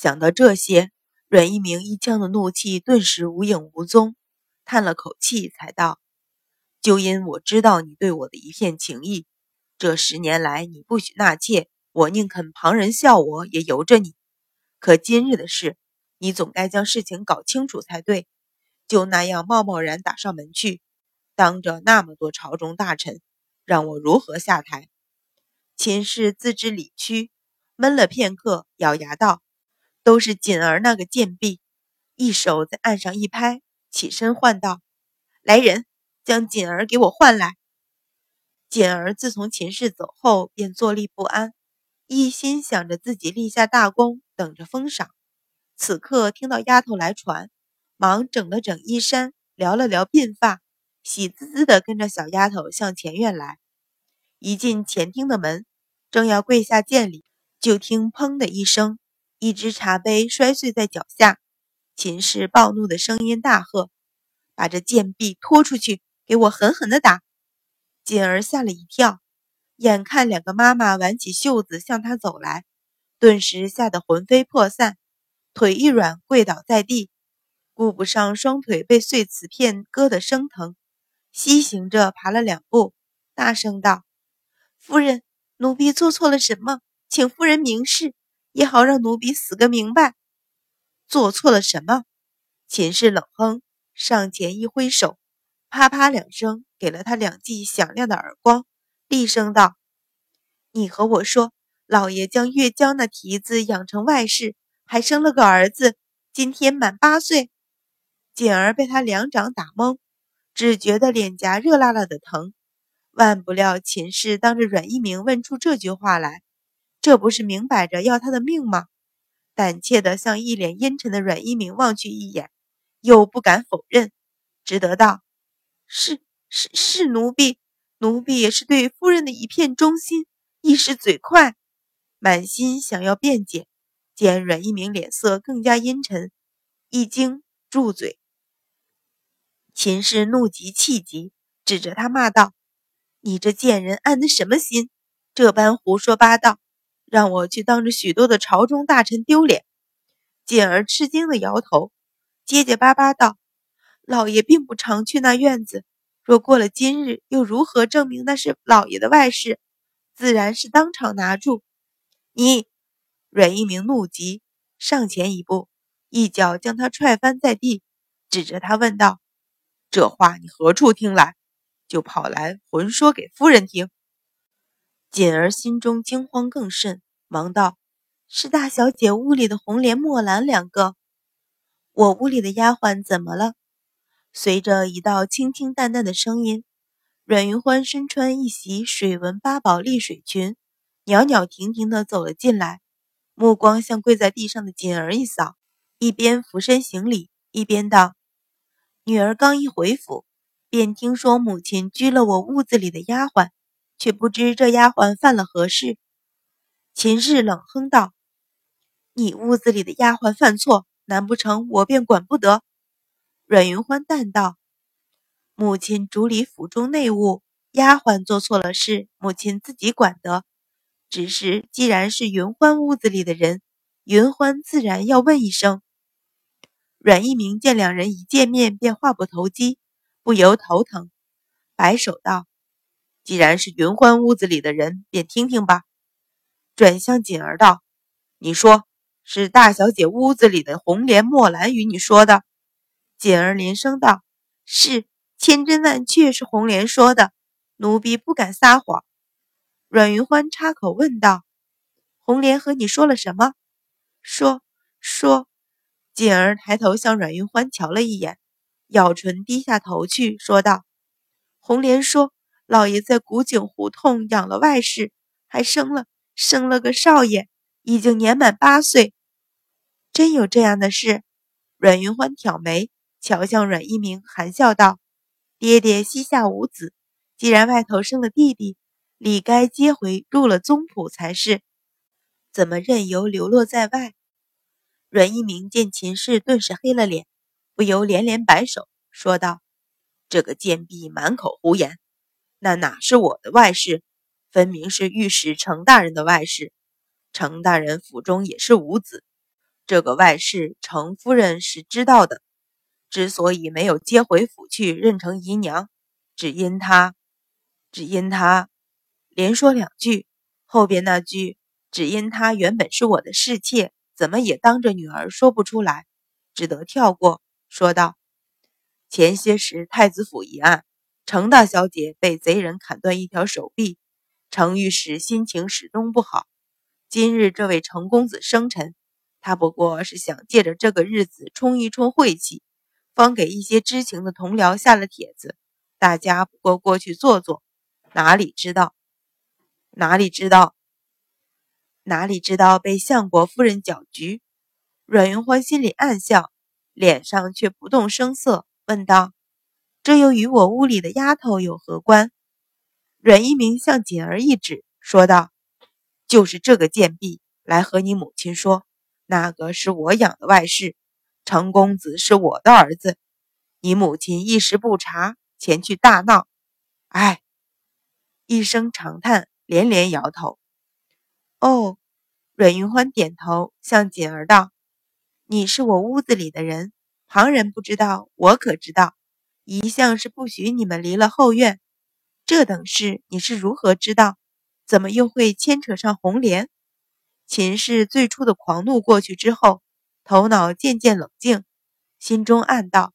想到这些，阮一鸣一腔的怒气顿时无影无踪，叹了口气，才道：“就因我知道你对我的一片情意，这十年来你不许纳妾，我宁肯旁人笑我也由着你。可今日的事，你总该将事情搞清楚才对。就那样贸贸然打上门去，当着那么多朝中大臣，让我如何下台？”秦氏自知理屈，闷了片刻，咬牙道。都是锦儿那个贱婢，一手在岸上一拍，起身唤道：“来人，将锦儿给我唤来。”锦儿自从秦氏走后，便坐立不安，一心想着自己立下大功，等着封赏。此刻听到丫头来传，忙整了整衣衫，撩了撩鬓发，喜滋滋地跟着小丫头向前院来。一进前厅的门，正要跪下见礼，就听“砰”的一声。一只茶杯摔碎在脚下，秦氏暴怒的声音大喝：“把这贱婢拖出去，给我狠狠的打！”锦儿吓了一跳，眼看两个妈妈挽起袖子向她走来，顿时吓得魂飞魄散，腿一软跪倒在地，顾不上双腿被碎瓷片割得生疼，西行着爬了两步，大声道：“夫人，奴婢做错了什么？请夫人明示。”也好让奴婢死个明白，做错了什么？秦氏冷哼，上前一挥手，啪啪两声，给了他两记响亮的耳光，厉声道：“你和我说，老爷将月娇那蹄子养成外室，还生了个儿子，今天满八岁。”锦儿被他两掌打懵，只觉得脸颊热辣辣的疼，万不料秦氏当着阮一鸣问出这句话来。这不是明摆着要他的命吗？胆怯地向一脸阴沉的阮一鸣望去一眼，又不敢否认，只得道：“是是是，奴婢，奴婢也是对夫人的一片忠心，一时嘴快，满心想要辩解。”见阮一鸣脸色更加阴沉，一惊住嘴。秦氏怒极气急，指着他骂道：“你这贱人安的什么心？这般胡说八道！”让我去当着许多的朝中大臣丢脸。锦儿吃惊的摇头，结结巴巴道：“老爷并不常去那院子，若过了今日，又如何证明那是老爷的外室？自然是当场拿住。”你，阮一鸣怒极，上前一步，一脚将他踹翻在地，指着他问道：“这话你何处听来？就跑来混说给夫人听？”锦儿心中惊慌更甚，忙道：“是大小姐屋里的红莲、墨兰两个。我屋里的丫鬟怎么了？”随着一道清清淡淡的声音，阮云欢身穿一袭水纹八宝丽水裙，袅袅婷婷地走了进来，目光向跪在地上的锦儿一扫，一边俯身行礼，一边道：“女儿刚一回府，便听说母亲拘了我屋子里的丫鬟。”却不知这丫鬟犯了何事。秦氏冷哼道：“你屋子里的丫鬟犯错，难不成我便管不得？”阮云欢淡道：“母亲主理府中内务，丫鬟做错了事，母亲自己管得。只是既然是云欢屋子里的人，云欢自然要问一声。”阮一鸣见两人一见面便话不投机，不由头疼，摆手道。既然是云欢屋子里的人，便听听吧。转向锦儿道：“你说是大小姐屋子里的红莲、墨兰与你说的？”锦儿连声道：“是，千真万确是红莲说的，奴婢不敢撒谎。”阮云欢插口问道：“红莲和你说了什么？”说说。锦儿抬头向阮云欢瞧了一眼，咬唇低下头去，说道：“红莲说。”老爷在古井胡同养了外室，还生了生了个少爷，已经年满八岁。真有这样的事？阮云欢挑眉，瞧向阮一鸣，含笑道：“爹爹膝下无子，既然外头生了弟弟，理该接回入了宗谱才是，怎么任由流落在外？”阮一鸣见秦氏顿时黑了脸，不由连连摆手，说道：“这个贱婢满口胡言。”那哪是我的外室，分明是御史程大人的外室。程大人府中也是无子，这个外事程夫人是知道的，之所以没有接回府去认成姨娘，只因她，只因她，连说两句，后边那句只因她原本是我的侍妾，怎么也当着女儿说不出来，只得跳过，说道：“前些时太子府一案，程大小姐被贼人砍断一条手臂，程御史心情始终不好。今日这位程公子生辰。”他不过是想借着这个日子冲一冲晦气，方给一些知情的同僚下了帖子，大家不过过去坐坐，哪里知道，哪里知道，哪里知道被相国夫人搅局。阮云欢心里暗笑，脸上却不动声色，问道：“这又与我屋里的丫头有何关？”阮一鸣向锦儿一指，说道：“就是这个贱婢来和你母亲说。”那个是我养的外室，程公子是我的儿子。你母亲一时不察，前去大闹。唉，一声长叹，连连摇头。哦，阮云欢点头，向锦儿道：“你是我屋子里的人，旁人不知道，我可知道。一向是不许你们离了后院，这等事你是如何知道？怎么又会牵扯上红莲？”秦氏最初的狂怒过去之后，头脑渐渐冷静，心中暗道：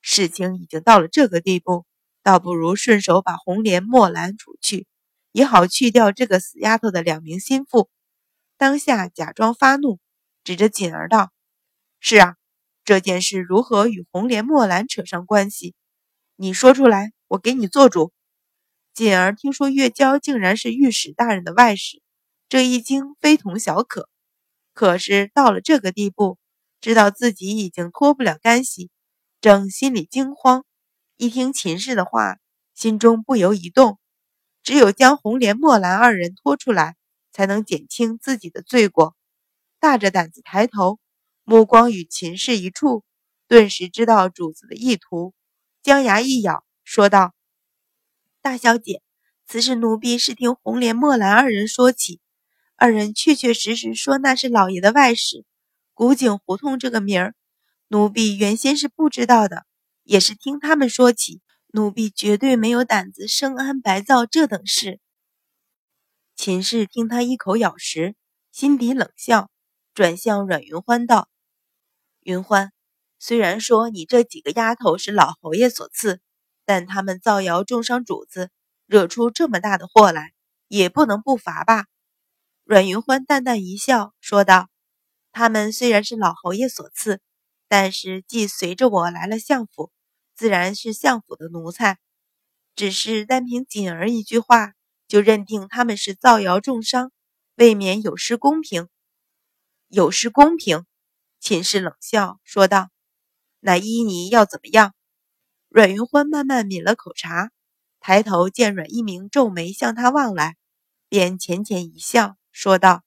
事情已经到了这个地步，倒不如顺手把红莲、墨兰除去，也好去掉这个死丫头的两名心腹。当下假装发怒，指着锦儿道：“是啊，这件事如何与红莲、墨兰扯上关系？你说出来，我给你做主。”锦儿听说月娇竟然是御史大人的外室。这一惊非同小可，可是到了这个地步，知道自己已经脱不了干系，正心里惊慌。一听秦氏的话，心中不由一动，只有将红莲、墨兰二人拖出来，才能减轻自己的罪过。大着胆子抬头，目光与秦氏一处，顿时知道主子的意图，将牙一咬，说道：“大小姐，此事奴婢是听红莲、墨兰二人说起。”二人确确实实说那是老爷的外室，古井胡同这个名儿，奴婢原先是不知道的，也是听他们说起。奴婢绝对没有胆子生安白造这等事。秦氏听他一口咬实，心底冷笑，转向阮云欢道：“云欢，虽然说你这几个丫头是老侯爷所赐，但他们造谣重伤主子，惹出这么大的祸来，也不能不罚吧？”阮云欢淡淡一笑，说道：“他们虽然是老侯爷所赐，但是既随着我来了相府，自然是相府的奴才。只是单凭锦儿一句话，就认定他们是造谣重伤，未免有失公平。有失公平。”秦氏冷笑说道：“那依你要怎么样？”阮云欢慢慢抿了口茶，抬头见阮一鸣皱眉向他望来，便浅浅一笑。说道：“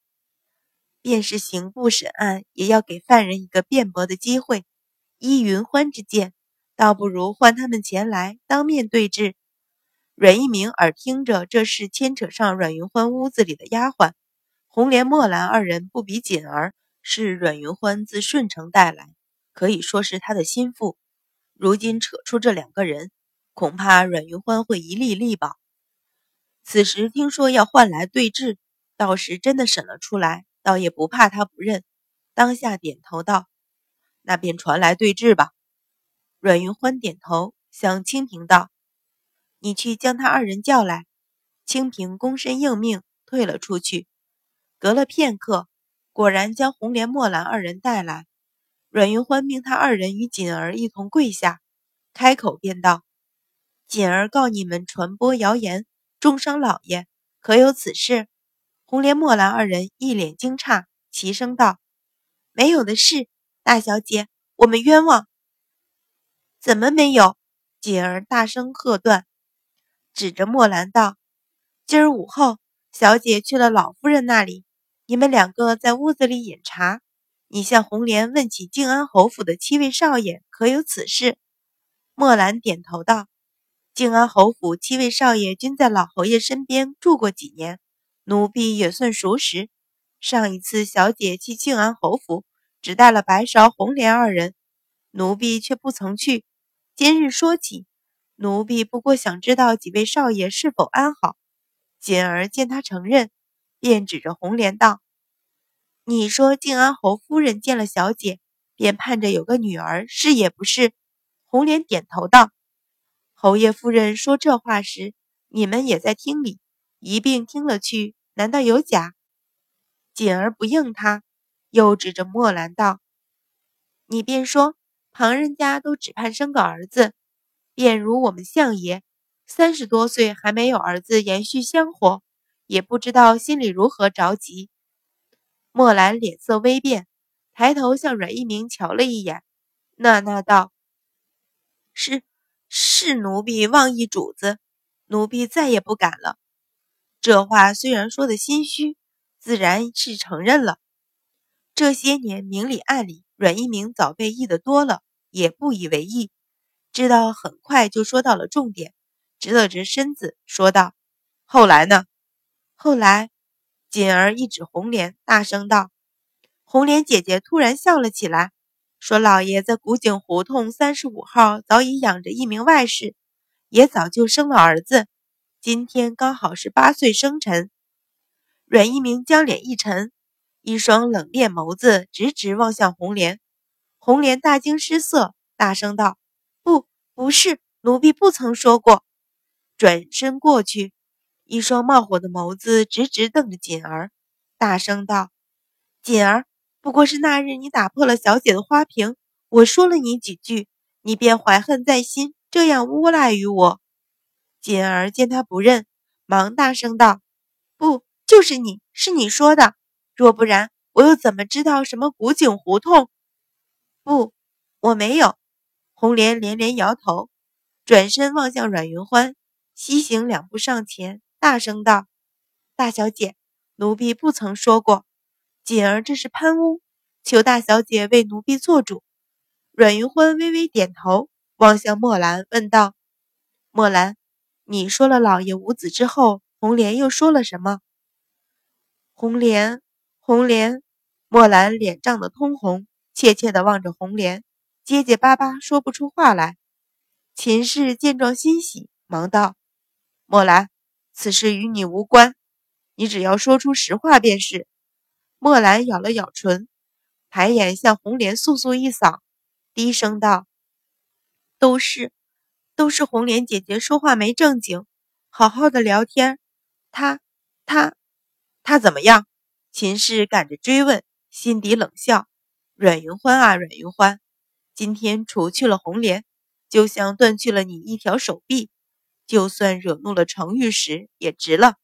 便是刑部审案，也要给犯人一个辩驳的机会。依云欢之见，倒不如唤他们前来当面对质。”阮一鸣耳听着这事牵扯上阮云欢屋子里的丫鬟红莲、墨兰二人，不比锦儿，是阮云欢自顺城带来，可以说是他的心腹。如今扯出这两个人，恐怕阮云欢会一力力保。此时听说要换来对质。到时真的审了出来，倒也不怕他不认。当下点头道：“那便传来对质吧。”阮云欢点头，向清平道：“你去将他二人叫来。”清平躬身应命，退了出去。隔了片刻，果然将红莲、墨兰二人带来。阮云欢命他二人与锦儿一同跪下，开口便道：“锦儿告你们传播谣言，重伤老爷，可有此事？”红莲、墨兰二人一脸惊诧，齐声道：“没有的事，大小姐，我们冤枉。”怎么没有？锦儿大声喝断，指着墨兰道：“今儿午后，小姐去了老夫人那里，你们两个在屋子里饮茶。你向红莲问起静安侯府的七位少爷，可有此事？”墨兰点头道：“静安侯府七位少爷均在老侯爷身边住过几年。”奴婢也算熟识。上一次小姐去静安侯府，只带了白芍、红莲二人，奴婢却不曾去。今日说起，奴婢不过想知道几位少爷是否安好。锦儿见他承认，便指着红莲道：“你说静安侯夫人见了小姐，便盼着有个女儿，是也不是？”红莲点头道：“侯爷夫人说这话时，你们也在厅里，一并听了去，难道有假？”锦儿不应他。又指着墨兰道：“你便说，旁人家都只盼生个儿子，便如我们相爷，三十多岁还没有儿子延续香火，也不知道心里如何着急。”墨兰脸色微变，抬头向阮一鸣瞧了一眼，呐呐道：“是是，奴婢妄议主子，奴婢再也不敢了。”这话虽然说的心虚，自然是承认了。这些年明里暗里，阮一鸣早被议的多了，也不以为意。知道很快就说到了重点，直了直身子说道：“后来呢？后来，锦儿一指红莲，大声道：‘红莲姐姐突然笑了起来，说老爷在古井胡同三十五号早已养着一名外室，也早就生了儿子，今天刚好是八岁生辰。’阮一鸣将脸一沉。”一双冷冽眸子直直望向红莲，红莲大惊失色，大声道：“不，不是，奴婢不曾说过。”转身过去，一双冒火的眸子直直瞪着锦儿，大声道：“锦儿，不过是那日你打破了小姐的花瓶，我说了你几句，你便怀恨在心，这样诬赖于我。”锦儿见他不认，忙大声道：“不，就是你，是你说的。”若不然，我又怎么知道什么古井胡同？不，我没有。红莲连连摇头，转身望向阮云欢，西行两步上前，大声道：“大小姐，奴婢不曾说过，锦儿这是攀污，求大小姐为奴婢做主。”阮云欢微微点头，望向墨兰，问道：“墨兰，你说了老爷无子之后，红莲又说了什么？”红莲。红莲，墨兰脸涨得通红，怯怯地望着红莲，结结巴巴说不出话来。秦氏见状欣喜，忙道：“墨兰，此事与你无关，你只要说出实话便是。”墨兰咬了咬唇，抬眼向红莲簌簌一扫，低声道：“都是，都是红莲姐姐说话没正经，好好的聊天，她，她，她怎么样？”秦氏赶着追问，心底冷笑：“阮云欢啊，阮云欢，今天除去了红莲，就像断去了你一条手臂，就算惹怒了程玉石也值了。”